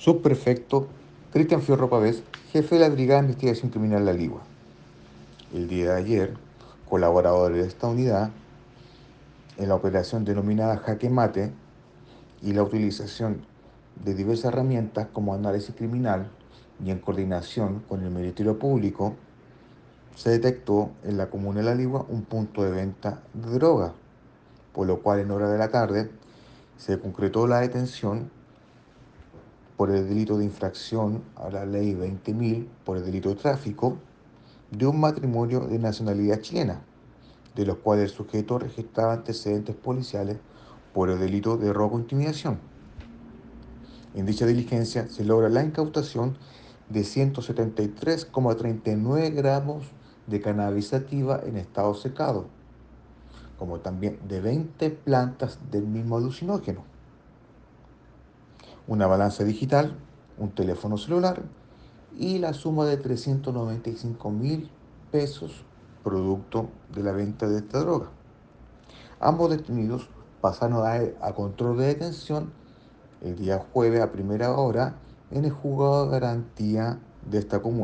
subprefecto Cristian Fierro Pavés, jefe de la Brigada de Investigación Criminal La Ligua. El día de ayer, colaboradores de esta unidad, en la operación denominada Jaque Mate y la utilización de diversas herramientas como análisis criminal y en coordinación con el Ministerio Público, se detectó en la comuna de La Ligua un punto de venta de droga, por lo cual en hora de la tarde se concretó la detención por el delito de infracción a la ley 20.000 por el delito de tráfico de un matrimonio de nacionalidad chilena, de los cuales el sujeto registraba antecedentes policiales por el delito de robo e. En dicha diligencia se logra la incautación de 173,39 gramos de cannabis sativa en estado secado, como también de 20 plantas del mismo alucinógeno una balanza digital, un teléfono celular y la suma de 395 mil pesos producto de la venta de esta droga. Ambos detenidos pasaron a, control de detención el día jueves a primera hora en el juzgado de garantía de esta comuna.